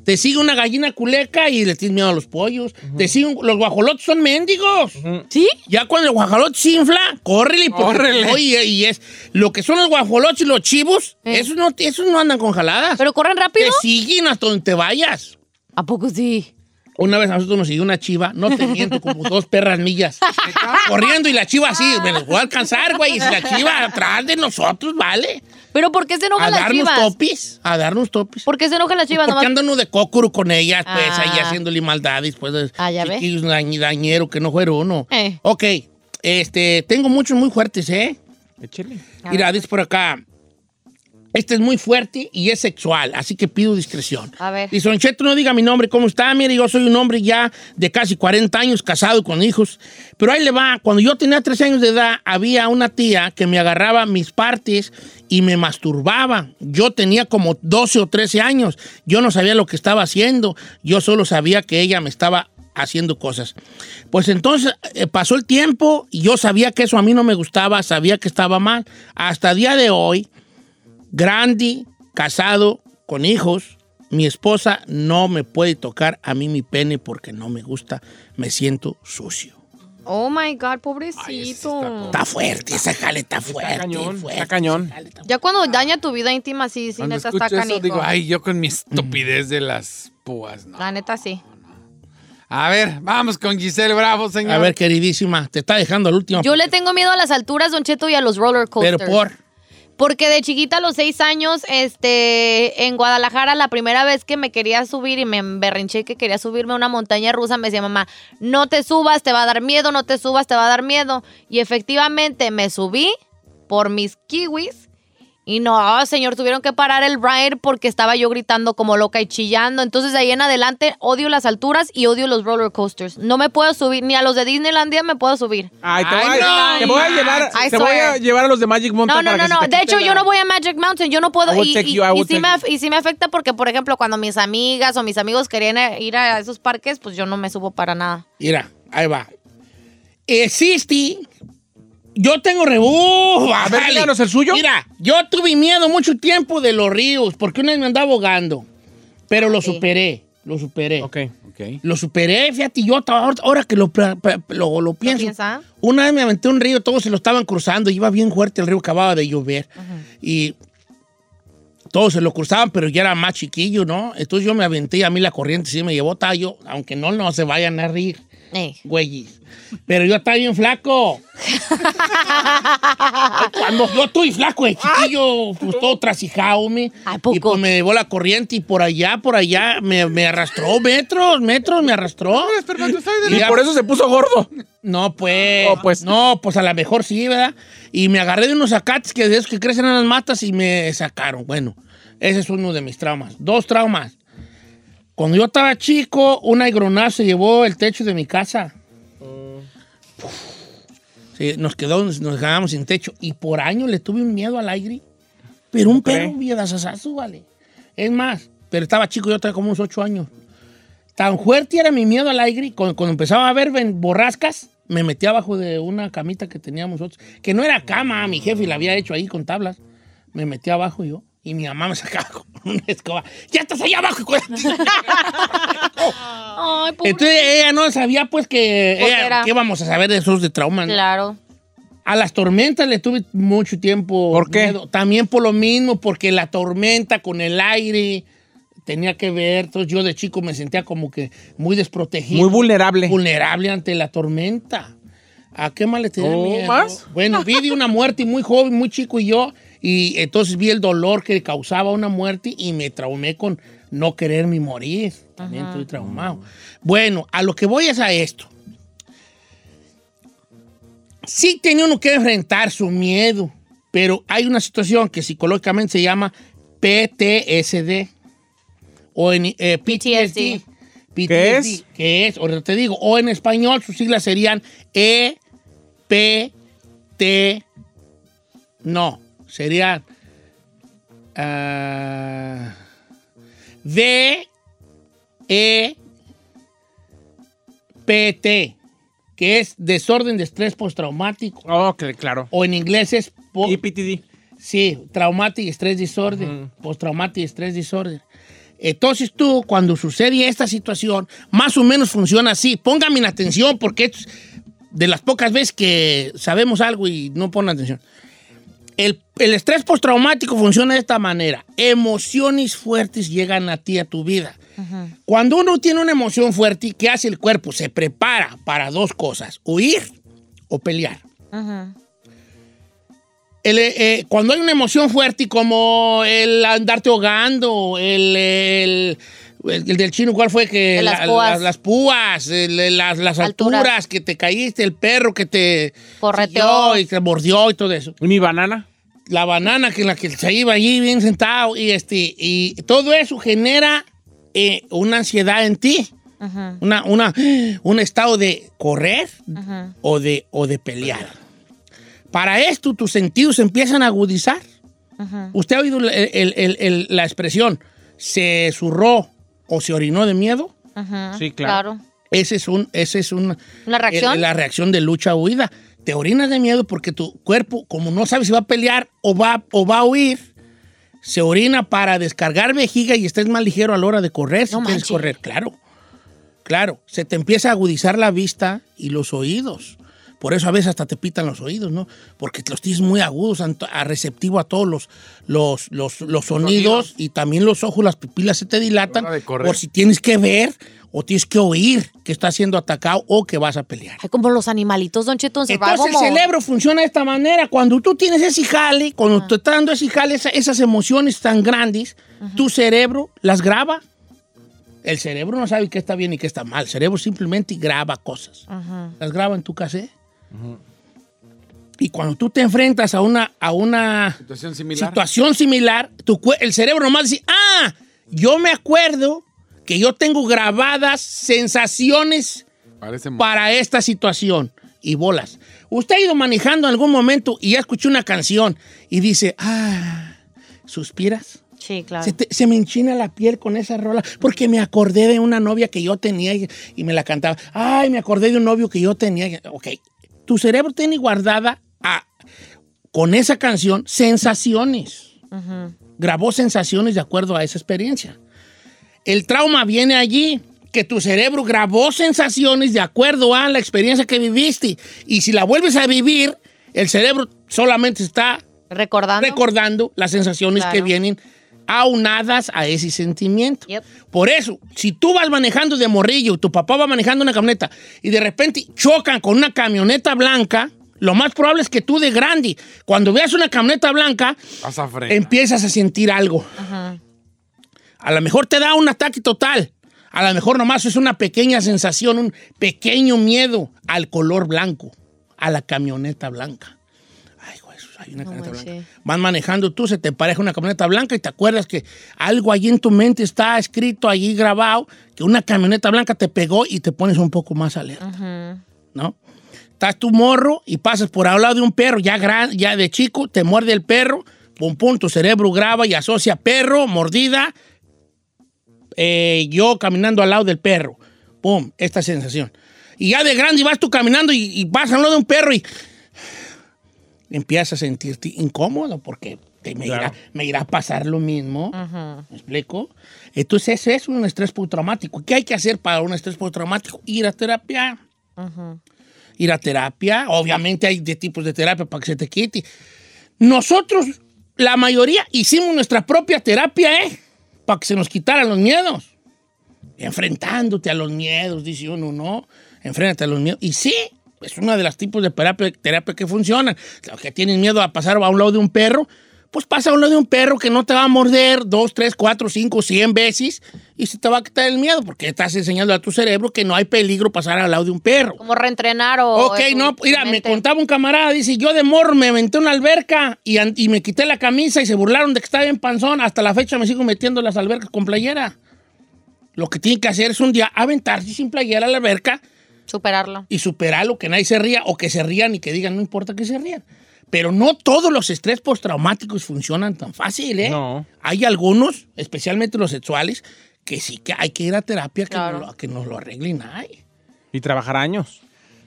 Speaker 2: Te sigue una gallina culeca y le tienes miedo a los pollos. Te siguen, los guajolotes son mendigos.
Speaker 5: ¿Sí?
Speaker 2: Ya cuando el guajolote se infla, córrele.
Speaker 4: Córrele.
Speaker 2: Oye, y es lo que son los guajolotes y los chivos,
Speaker 5: Eh.
Speaker 2: esos, no, esos no andan congeladas.
Speaker 5: ¿Pero corren rápido?
Speaker 2: Te siguen hasta donde te vayas.
Speaker 5: ¿A poco sí?
Speaker 2: Una vez a nosotros nos siguió una chiva, no te miento, como dos perras millas. corriendo y la chiva así, me las voy a alcanzar, güey. Y si la chiva atrás de nosotros, ¿vale?
Speaker 5: ¿Pero por qué se
Speaker 2: A
Speaker 5: enojan las
Speaker 2: darnos
Speaker 5: chivas?
Speaker 2: topis, a darnos topis.
Speaker 5: ¿Por qué se enojan las chivas?
Speaker 2: Porque
Speaker 5: Nomás-
Speaker 2: andan uno de cócuro con ellas, pues,
Speaker 5: Ah.
Speaker 2: ahí haciéndole maldades, pues, de
Speaker 5: Ah, ya
Speaker 2: chiquillos dañ- dañero que no fuera uno.
Speaker 5: Eh.
Speaker 2: Ok, este, tengo muchos muy fuertes, ¿eh?
Speaker 3: Échale.
Speaker 2: Mira, dice por acá. Este es muy fuerte y es sexual, así que pido discreción.
Speaker 5: A ver.
Speaker 2: Dice, Cheto, no diga mi nombre, ¿cómo está? Mire, yo soy un hombre ya de casi 40 años, casado con hijos. Pero ahí le va, cuando yo tenía 13 años de edad, había una tía que me agarraba mis partes y me masturbaba. Yo tenía como 12 o 13 años. Yo no sabía lo que estaba haciendo. Yo solo sabía que ella me estaba haciendo cosas. Pues entonces eh, pasó el tiempo y yo sabía que eso a mí no me gustaba, sabía que estaba mal. Hasta el día de hoy, grande, casado, con hijos, mi esposa no me puede tocar a mí mi pene porque no me gusta, me siento sucio.
Speaker 5: Oh my God, pobrecito.
Speaker 2: Está fuerte, esa jale está fuerte.
Speaker 3: cañón,
Speaker 2: fuerte,
Speaker 3: está cañón.
Speaker 2: esa jale está
Speaker 5: Ya cuando daña tu vida íntima, sí, sí,
Speaker 4: Cuando
Speaker 5: neta está
Speaker 4: eso,
Speaker 5: canijo.
Speaker 4: digo, ay, yo con mi estupidez de las púas, no.
Speaker 5: La neta sí.
Speaker 4: A ver, vamos con Giselle Bravo, señor.
Speaker 2: A ver, queridísima, te está dejando el último.
Speaker 5: Yo le tengo miedo a las alturas, Don Cheto, y a los roller coasters.
Speaker 2: Pero por.
Speaker 5: Porque de chiquita a los seis años, este, en Guadalajara, la primera vez que me quería subir y me emberrinché que quería subirme a una montaña rusa, me decía mamá, no te subas, te va a dar miedo, no te subas, te va a dar miedo. Y efectivamente me subí por mis kiwis. Y no, señor, tuvieron que parar el ride porque estaba yo gritando como loca y chillando. Entonces, de ahí en adelante, odio las alturas y odio los roller coasters. No me puedo subir, ni a los de Disneylandia me puedo subir.
Speaker 3: Ay, te
Speaker 2: Ay,
Speaker 3: voy, a,
Speaker 2: no,
Speaker 3: te voy a llevar,
Speaker 5: I
Speaker 3: te voy a llevar a los de Magic Mountain
Speaker 5: No, no,
Speaker 3: para
Speaker 5: no,
Speaker 3: que
Speaker 5: no.
Speaker 3: se te
Speaker 5: De hecho, yo no voy a Magic Mountain. Yo no puedo. Y, y-
Speaker 3: you,
Speaker 5: y sí me, y sí me afecta porque, por ejemplo, cuando mis amigas o mis amigos querían eh, ir a esos parques, pues yo no me subo para nada.
Speaker 2: Mira, ahí va. Existe. Yo tengo rebú.
Speaker 3: A ver, díganos el suyo.
Speaker 2: Mira, yo tuve miedo mucho tiempo de los ríos, porque una vez me andaba ahogando. Pero lo superé, lo superé.
Speaker 3: Ok.
Speaker 4: Ok.
Speaker 2: Lo superé, fíjate, yo ahora, ahora que lo, lo, lo pienso. Una vez me aventé un río, todos se lo estaban cruzando, iba bien fuerte, el río acababa de llover. Y todos se lo cruzaban, pero ya era más chiquillo, ¿no? Entonces yo me aventé y a mí la corriente sí me llevó tallo, aunque no, no se vayan a rir, Güeyes. Pero yo estaba bien flaco. Cuando yo estoy flaco de chiquillo, pues todo trasijado, me. Y pues me llevó la corriente y por allá, por allá, me, me arrastró metros, metros, me arrastró.
Speaker 3: Y por eso se puso gordo.
Speaker 2: no, pues.
Speaker 3: Oh, pues.
Speaker 2: No, pues a lo mejor sí, ¿verdad? Y me agarré de unos acates que de esos que crecen en las matas y me sacaron. Bueno, ese es uno de mis traumas. Dos traumas. Cuando yo estaba chico, un aigronazo se llevó el techo de mi casa. Sí, nos quedó, nos quedamos sin techo. Y por años le tuve un miedo al aire. Pero un
Speaker 3: cree?
Speaker 2: perro miedazazazo, vale. Es más, pero estaba chico, yo tenía como unos ocho años. Tan fuerte era mi miedo al aire, cuando, cuando empezaba a ver borrascas, me metía abajo de una camita que teníamos nosotros, que no era cama, mi jefe la había hecho ahí con tablas. Me metía abajo yo y mi mamá me sacaba con una escoba. ¡Ya estás allá abajo! cuídate".
Speaker 5: Ay, pobre-
Speaker 2: Entonces ella no sabía pues que
Speaker 5: Pues
Speaker 2: ella-
Speaker 5: era.
Speaker 2: qué vamos a saber de esos de trauma.
Speaker 5: Claro.
Speaker 2: A las tormentas le tuve mucho tiempo.
Speaker 3: ¿Por qué?
Speaker 2: miedo. También por lo mismo, porque la tormenta con el aire tenía que ver. Entonces yo de chico me sentía como que muy desprotegido.
Speaker 3: Muy vulnerable.
Speaker 2: Vulnerable ante la tormenta. ¿A qué más le tenía
Speaker 3: ¿Oh,
Speaker 2: miedo?
Speaker 3: más?
Speaker 2: Bueno, vi de una muerte muy joven, muy chico y yo. Y entonces vi el dolor que causaba una muerte y me traumé con no quererme morir. También estoy traumado. Bueno, a lo que voy es a esto. Sí tiene uno que enfrentar su miedo, pero hay una situación que psicológicamente se llama PTSD o en eh, PTSD. PTSD.
Speaker 3: ¿Qué es?
Speaker 2: Que es, ahorita te digo, o en español sus siglas serían E, P, T, no, serían ah, D, E, P, T, que es desorden de estrés postraumático,
Speaker 3: Oh, que- claro.
Speaker 2: o en inglés es
Speaker 3: Y PTD.
Speaker 2: Sí, traumatic stress disorder, post-traumatic stress disorder. Entonces tú, cuando sucede esta situación, más o menos funciona así. Póngame en atención porque es de las pocas veces que sabemos algo y no ponen atención. El, el estrés postraumático funciona de esta manera. Emociones fuertes llegan a ti, a tu vida. Cuando uno tiene una emoción fuerte, ¿qué hace el cuerpo? Se prepara para dos cosas, huir o pelear.
Speaker 5: Ajá.
Speaker 2: El, eh, eh, cuando hay una emoción fuerte como el andarte ahogando, el, el, el- el del chino, ¿cuál fue? Que
Speaker 5: De las
Speaker 2: la-
Speaker 5: púas.
Speaker 2: la- las púas, el- el- las, las
Speaker 5: Alturas.
Speaker 2: alturas, que te caíste, el perro que te
Speaker 5: Correteó.
Speaker 2: y te mordió y todo eso.
Speaker 3: ¿Y mi banana?
Speaker 2: La banana que la que se iba allí bien sentado y este y todo eso genera eh, una ansiedad en ti,
Speaker 5: Ajá.
Speaker 2: una, una, un estado de correr
Speaker 5: Ajá.
Speaker 2: o de, o de pelear. Para esto tus sentidos se empiezan a agudizar.
Speaker 5: Ajá.
Speaker 2: ¿Usted ha oído el- el- el- el- la expresión se zurró o se orinó de miedo?
Speaker 5: Ajá.
Speaker 3: Sí, claro.
Speaker 2: Ese es un, ese es un,
Speaker 5: ¿Una reacción?
Speaker 2: eh, la reacción de lucha o huida. Te orinas de miedo porque tu cuerpo, como no sabe si va a pelear o va, o va a huir, se orina para descargar vejiga y estés más ligero a la hora de correr, si
Speaker 5: No
Speaker 2: quieres
Speaker 5: manches.
Speaker 2: correr. Claro, claro. Se te empieza a agudizar la vista y los oídos. Por eso a veces hasta te pitan los oídos, ¿no? Porque los tienes muy agudos, a receptivo a todos los, los, los, los sonidos y también los ojos, las pupilas se te dilatan por si tienes que ver o tienes que oír que estás siendo atacado o que vas a pelear.
Speaker 5: Ay, como los animalitos, Don Cheto,
Speaker 2: Entonces el
Speaker 5: Mode.
Speaker 2: cerebro funciona de esta manera. Cuando tú tienes ese jale, cuando te está dando ese jale, esa- esas emociones tan grandes, tu cerebro las graba. El cerebro no sabe qué está bien y qué está mal. El cerebro simplemente graba cosas. Las graba en tu cassette. Y cuando tú te enfrentas a una, a una
Speaker 4: Situación similar.
Speaker 2: situación similar, tu el cerebro nomás dice, ah, yo me acuerdo que yo tengo grabadas sensaciones
Speaker 4: Parece
Speaker 2: para esta situación. Y bolas. Usted ha ido manejando en algún momento y ya escuchó una canción y dice, ah, ¿suspiras?
Speaker 5: Sí, claro.
Speaker 2: Se, te- se me enchina la piel con esa rola porque me acordé de una novia que yo tenía y, y me la cantaba. Ay, me acordé de un novio que yo tenía. Ok, tu cerebro tiene guardada ah, con esa canción sensaciones. Grabó sensaciones de acuerdo a esa experiencia. El trauma viene allí, que tu cerebro grabó sensaciones de acuerdo a la experiencia que viviste. Y si la vuelves a vivir, el cerebro solamente está
Speaker 5: Recordando.
Speaker 2: recordando las sensaciones
Speaker 5: Claro.
Speaker 2: que vienen aunadas a ese sentimiento.
Speaker 5: Yep.
Speaker 2: Por eso, si tú vas manejando de morrillo, tu papá va manejando una camioneta y de repente chocan con una camioneta blanca, lo más probable es que tú de grande, cuando veas una camioneta blanca,
Speaker 4: a
Speaker 2: empiezas a sentir algo.
Speaker 5: Ajá.
Speaker 2: A lo mejor te da un ataque total. A lo mejor nomás es una pequeña sensación, un pequeño miedo al color blanco, a la camioneta blanca. Ay, güey, hay una camioneta blanca. Vas manejando tú, se te pareja una camioneta blanca y te acuerdas que algo allí en tu mente está escrito, allí grabado, que una camioneta blanca te pegó y te pones un poco más alerta. ¿no? Estás tu morro y pasas por al lado de un perro, ya, gran, ya de chico, te muerde el perro, pum, pum, tu cerebro graba y asocia perro, mordida, eh, yo caminando al lado del perro. Pum, esta sensación. Y ya de grande vas tú caminando y, y vas al lado de un perro y empiezas a sentirte incómodo porque te, me, irá, me irá a pasar lo mismo.
Speaker 5: Ajá.
Speaker 2: ¿Me explico? Entonces ese es un estrés postraumático. ¿Qué hay que hacer para un estrés postraumático? Ir a terapia.
Speaker 5: Ajá.
Speaker 2: Ir a terapia. Obviamente hay de tipos de terapia para que se te quite. Nosotros, la mayoría, hicimos nuestra propia terapia, ¿eh? Que se nos quitaran los miedos. Enfrentándote a los miedos, dice uno, ¿no? Enfréntate a los miedos. Y sí, es uno de los tipos de terapia, terapia que funcionan. Los que tienen miedo a pasar a un lado de un perro, pues pasa a un lado de un perro que no te va a morder dos, tres, cuatro, cinco, cien veces y se te va a quitar el miedo porque estás enseñando a tu cerebro que no hay peligro pasar al lado de un perro.
Speaker 5: Como reentrenar o.
Speaker 2: Ok, no, mira, me contaba un camarada, dice, yo de morro me aventé una alberca y, y me quité la camisa y se burlaron de que estaba bien panzón. Hasta la fecha me sigo metiendo en las albercas con playera. Lo que tiene que hacer es un día aventarse sin playera a la alberca
Speaker 5: Superarlo.
Speaker 2: y superarlo, que nadie se ría o que se rían y que digan, no importa que se rían. Pero no todos los estrés postraumáticos funcionan tan fácil, ¿eh?
Speaker 3: No.
Speaker 2: Hay algunos, especialmente los sexuales, que sí que hay que ir a terapia que,
Speaker 5: Claro.
Speaker 2: nos, lo, que nos lo arreglen. Ay.
Speaker 3: Y trabajar años.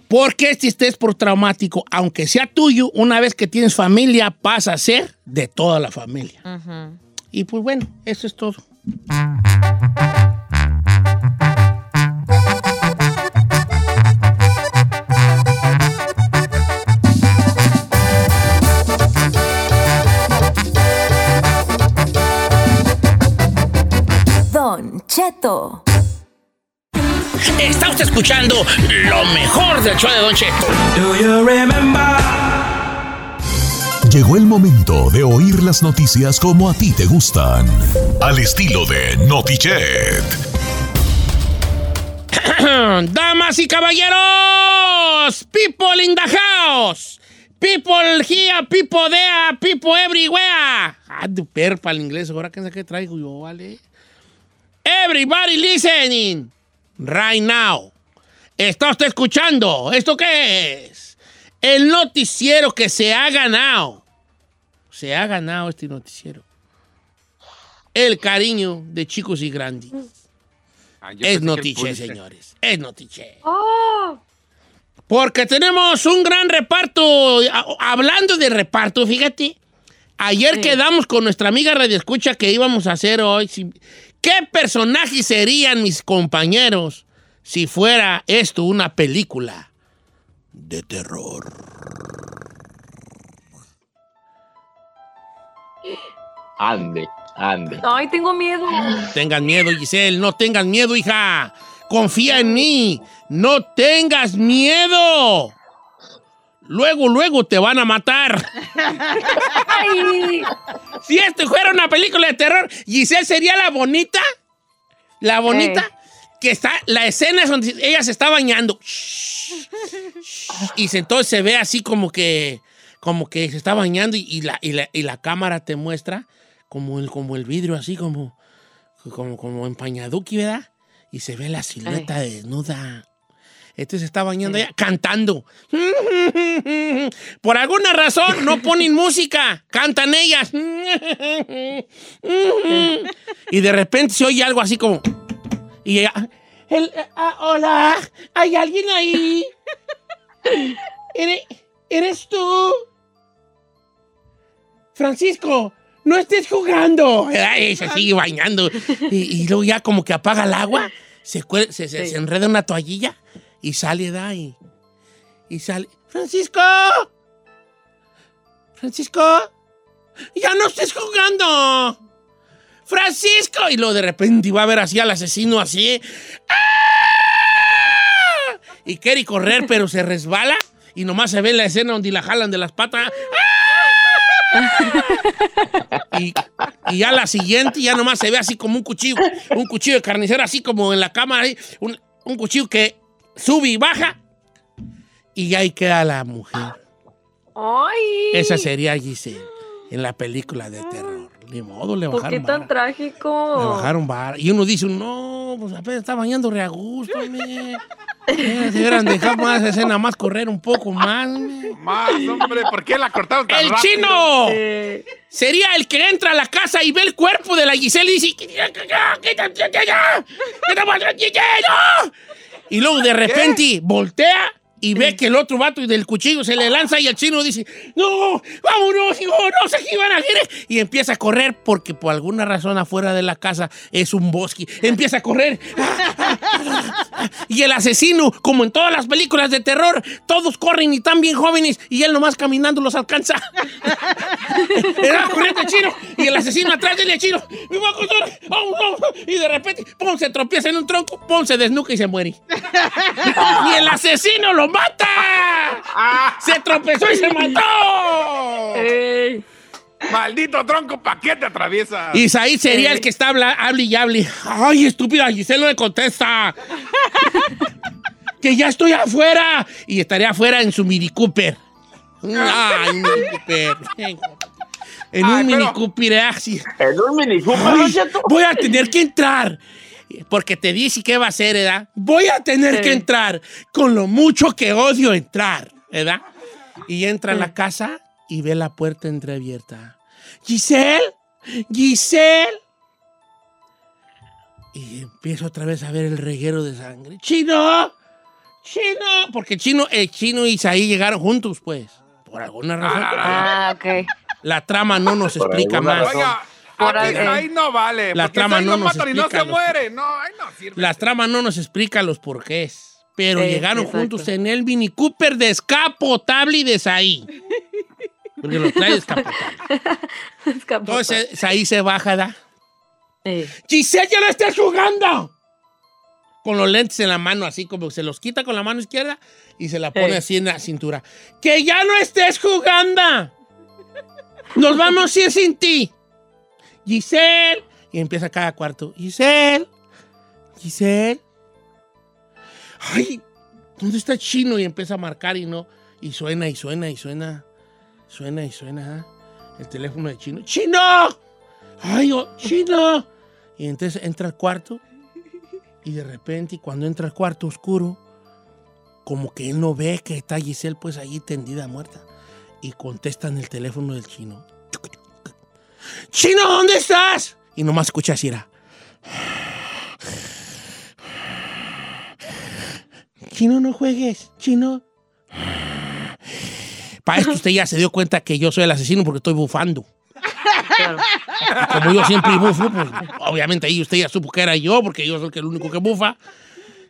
Speaker 2: Porque este estrés por traumático, aunque sea tuyo, una vez que tienes familia, pasa a ser de toda la familia.
Speaker 5: Ujú.
Speaker 2: Y pues bueno, eso es todo. Escuchando lo mejor del show de Don Cheto.
Speaker 1: Llegó el momento de oír las noticias como a ti te gustan. Al estilo de Notichet.
Speaker 2: Damas y caballeros, people in the house, people here, people there, people everywhere. Ah, de perpa el inglés, ahora que sé qué traigo yo, vale. Everybody listening right now. ¿Está usted escuchando? ¿Esto qué es? El noticiero que se ha ganado. Se ha ganado este noticiero. El cariño de chicos y grandes.
Speaker 4: Ah,
Speaker 2: Es
Speaker 4: Pulitzer.
Speaker 2: señores. Es notiche. Porque tenemos un gran reparto. Hablando de reparto, fíjate. Ayer quedamos con nuestra amiga Radio Escucha que íbamos a hacer hoy. ¿Qué personajes serían mis compañeros si fuera esto una película de terror?
Speaker 9: Ande, ande.
Speaker 10: Ay, tengo miedo.
Speaker 2: Tengan miedo, Giselle. No tengas miedo, hija. Confía en mí. No tengas miedo. Luego, luego te van a matar.
Speaker 10: Ay.
Speaker 2: Si esto fuera una película de terror, Giselle sería la bonita. La bonita. Que está, la escena es donde ella se está bañando. Y entonces se ve así como que, como que se está bañando y, y la, y, la, y la cámara te muestra como el, como el vidrio así como, como, como empañaduki, ¿verdad? Y se ve la silueta desnuda. Este se está bañando ella cantando. Por alguna razón no ponen música, cantan ellas. Y de repente se oye algo así como. Y ella. el- ah, hola, ¿hay alguien ahí? ¿Eres, eres tú? Francisco, no estés jugando. Y se sigue bañando. Y, y luego ya como que apaga el agua, se, se- se enreda una toallilla y sale de ahí. Y sale. ¡Francisco! ¡Francisco! ¡Ya no estés jugando! ¡Francisco! Y luego de repente va a ver así al asesino así. ¡Ah! Y quiere correr, pero se resbala. Y nomás se ve la escena donde la jalan de las patas. ¡Ah! Y, y ya la siguiente, ya nomás se ve así como un cuchillo, un cuchillo de carnicero, así como en la cámara, un, un cuchillo que sube y baja. Y ahí queda la mujer.
Speaker 10: Ay.
Speaker 2: Esa sería Giselle en la película de terror. Ni modo, le
Speaker 10: ¿Por qué
Speaker 2: bajaron
Speaker 10: tan trágico?
Speaker 2: Le bajaron vara. Y uno dice, no, pues apenas está bañando re a gusto, me. Eh, Se hubieran dejado más escena, más correr un poco más. me.
Speaker 4: Más, hombre, ¿por qué la cortaron tan
Speaker 2: ¡El
Speaker 4: rápido?
Speaker 2: chino!
Speaker 10: Eh,
Speaker 2: Sería el que entra a la casa y ve el cuerpo de la Giselle y dice. Y luego de repente voltea y ve que el otro vato del cuchillo se le lanza y el chino dice, no, vámonos, hijo, no sé qué iban a hacer. Y empieza a correr porque por alguna razón afuera de la casa es un bosque. Empieza a correr. Y el asesino, como en todas las películas de terror, todos corren y están bien jóvenes y él nomás caminando los alcanza. Era corriendo el chino y el asesino atrás del chino. ¡Me voy a! ¡Oh, no! Y de repente, ¡pum! se tropieza en un tronco, ¡pum! se desnuca y se muere. y el asesino lo mata. Se tropezó y se mató.
Speaker 10: ey.
Speaker 4: Maldito tronco, ¿pa' qué te atraviesa?
Speaker 2: Said sería el que está habla, hable y hable. ¡Ay, estúpida! Giselle no le contesta. ¡Que ya estoy afuera! Y estaría afuera en su Mini Cooper. ¡Ay, Mini Cooper! En un
Speaker 4: Ay,
Speaker 2: Mini Cooper, ¿eh? así.
Speaker 9: En un mini Cooper,
Speaker 2: Ay, voy a tener que entrar. Porque te dice qué va a hacer, ¿verdad? Voy a tener
Speaker 10: Sí.
Speaker 2: que entrar con lo mucho que odio entrar, ¿verdad? Y entra a la casa y ve la puerta entreabierta. Giselle, Giselle. Y empiezo otra vez a ver el reguero de sangre. Chino, Chino, porque Chino, el Chino y Isaí llegaron juntos, pues. Por alguna razón.
Speaker 10: Ah, ok.
Speaker 2: La trama no nos explica más.
Speaker 9: razón.
Speaker 10: Por
Speaker 4: aquí
Speaker 10: ahí.
Speaker 4: ahí no vale.
Speaker 2: La
Speaker 4: porque
Speaker 2: trama
Speaker 4: si ahí
Speaker 2: no nos
Speaker 4: matan y no se
Speaker 2: los-
Speaker 4: muere. No, ahí no sirve.
Speaker 2: La trama no nos explica los porqués. Pero
Speaker 10: Sí,
Speaker 2: llegaron
Speaker 10: exacto.
Speaker 2: juntos en el Mini Cooper descapotable y de Saí. Porque lo trae descapotable. Entonces Saí se baja, ¿da?
Speaker 10: Eh.
Speaker 2: ¡Giselle, ya no estés jugando! Con los lentes en la mano, así como se los quita con la mano izquierda y se la pone
Speaker 10: Eh.
Speaker 2: así en la cintura. ¡Que ya no estés jugando! ¡Nos vamos a ir sin ti! ¡Giselle! Y empieza cada cuarto. ¡Giselle! ¡Giselle! ¡Ay! ¿Dónde está Chino? Y empieza a marcar y no. Y suena y suena y suena. Suena y suena. ¿ah? El teléfono de Chino. ¡Chino! ¡Ay, oh, Chino! Y entonces entra al cuarto y de repente cuando entra al cuarto oscuro, como que él no ve que está Giselle pues allí tendida muerta. Y contesta en el teléfono del chino. ¡Chino, ¿dónde estás? Y nomás escucha así era. Chino, no juegues. Chino. Para esto usted ya se dio cuenta que yo soy el asesino porque estoy bufando.
Speaker 10: Claro.
Speaker 2: Como yo siempre bufo, pues obviamente ahí usted ya supo que era yo, porque yo soy el único que bufa.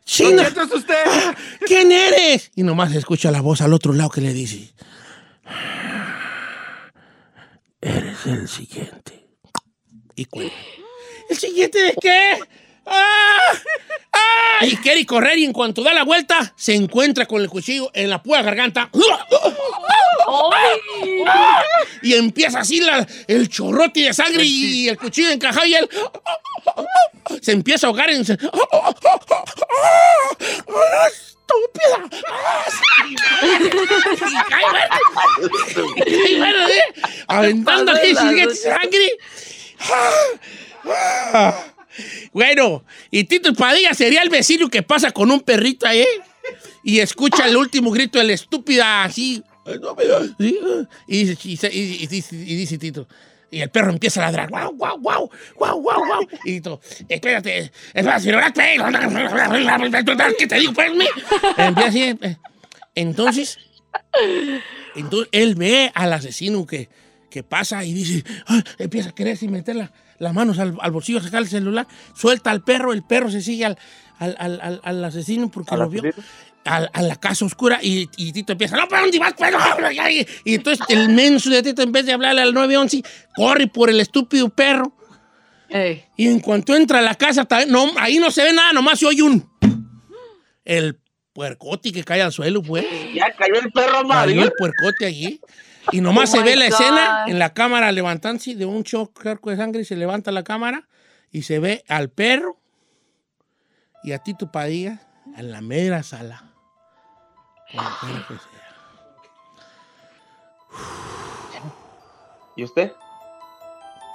Speaker 2: ¡Chino!
Speaker 4: ¿Esto es usted?
Speaker 2: ¿Quién eres? Y nomás se escucha la voz al otro lado que le dice: El siguiente. Y cuelga. ¿El siguiente de qué? ¡Ah! ¡Ah! Y quiere correr y en cuanto da la vuelta, se encuentra con el cuchillo en la pura garganta.
Speaker 10: ¡Ay!
Speaker 2: Y empieza así la- el chorrote de sangre y el cuchillo encajado y él se empieza a ahogar en... ¡Estúpida! ¡Ah, sí! Y cae muerto. Y cae muerto, ¿eh? Aventando así sigue sangre. Bueno, y Tito Padilla sería el vecino que pasa con un perrito ahí y escucha el último grito de la estúpida así. "Ay, no me- sí, ah". Y dice, y, se- y- y dice, y dice Tito. Y el perro empieza a ladrar. ¡Guau, guau, guau! ¡Guau, guau, guau! Y Tito, espérate, espérate, ¿qué te digo, pues? mi?" Empieza así. eh. Entonces, entonces él ve al asesino que, que pasa y dice, "Ay", empieza a querer sin meter la- las manos al, al bolsillo, sacar el celular, suelta al perro, el perro se sigue al, al, al- al- al asesino porque
Speaker 9: ¿Al
Speaker 2: lo vio.
Speaker 9: asesino?
Speaker 2: Al- A, la casa oscura y, y Tito empieza, no, ¿para dónde vas? Pues, no, ya", y, y entonces el menso de Tito, en vez de hablarle al 911, corre por el estúpido perro.
Speaker 10: Ey.
Speaker 2: Y en cuanto entra a la casa, no, ahí no se ve nada, nomás se oye un... El puercote que cae al suelo, pues.
Speaker 9: Ya cayó el perro
Speaker 2: Cayó
Speaker 9: amarillo.
Speaker 2: el puercote allí. Y nomás
Speaker 10: Oh
Speaker 2: se ve la
Speaker 10: God.
Speaker 2: escena en la cámara levantándose de un shock charco de sangre y se levanta la cámara y se ve al perro y a Tito Padilla en la mera sala.
Speaker 9: ¿Y usted?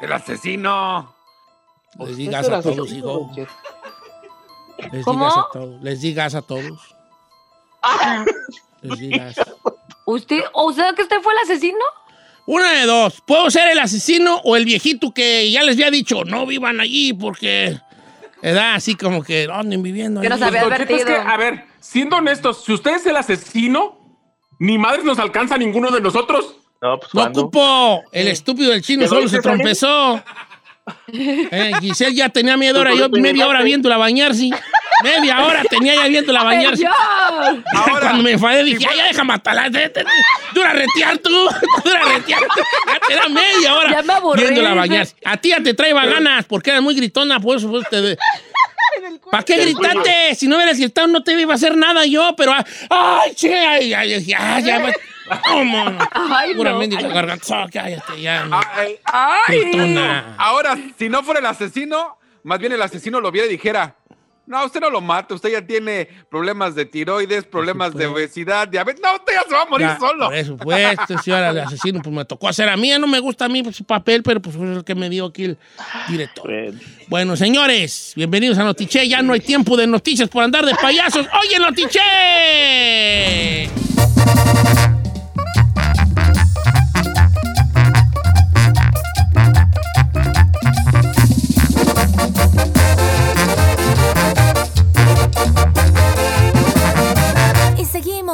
Speaker 4: El asesino.
Speaker 2: Les
Speaker 9: ¿Usted
Speaker 2: digas a todos, hijo. Les
Speaker 10: ¿Cómo?
Speaker 2: digas a todos. Les digas a todos. Les digas.
Speaker 10: ¿Usted, o sea que usted fue el asesino?
Speaker 2: Una de dos. Puedo ser el asesino o el viejito que ya les había dicho, no vivan allí porque... Edad así como que anden viviendo
Speaker 10: Que nos había
Speaker 3: Don Cheto, es que,
Speaker 10: advertido.
Speaker 3: a ver, siendo honestos, si usted es el asesino, ni madres nos alcanza a ninguno de nosotros.
Speaker 9: No, pues
Speaker 2: ocupo. El estúpido del chino
Speaker 9: ¿Pero
Speaker 2: solo se
Speaker 9: salir?
Speaker 2: trompezó. Eh, Giselle ya tenía media hora,
Speaker 9: ¿Pero
Speaker 2: yo media hora viéndola bañarse. Media hora tenía ya viéndola bañarse.
Speaker 4: Ahora,
Speaker 2: Cuando me enfadé dije,
Speaker 4: si
Speaker 2: ya, ya deja matarla. Dura retear tú. Dura retear. Ya te da media hora
Speaker 10: Ya me aburrí,
Speaker 2: viéndola
Speaker 10: dice.
Speaker 2: bañarse. A ti ya te trae ganas porque eras muy gritona, por eso pues, te... ¿Para qué gritaste? Si no hubieras gritado no te iba a hacer nada yo, pero... ah, ¡Ay, che! ¡Ay, ay, ay, ya, ya! ¿Cómo?
Speaker 10: Ay,
Speaker 2: Pura
Speaker 10: no.
Speaker 2: mendiga garganta. Cállate, ya.
Speaker 4: Ay,
Speaker 2: Gritona.
Speaker 4: ahora, si no fuera el asesino, más bien el asesino lo viera y dijera, no, usted no lo mata, usted ya tiene problemas de tiroides, problemas de obesidad, diabetes. No, usted ya se va a morir
Speaker 2: Ya,
Speaker 4: solo.
Speaker 2: Por pues, este señor el asesino, pues me tocó hacer a mí. No me gusta a mí pues, su papel, pero pues fue el que me dio aquí el director.
Speaker 9: Bueno.
Speaker 2: Bueno, señores, bienvenidos a Notiche. Ya no hay tiempo de noticias por andar de payasos. ¡Oye, Notiche!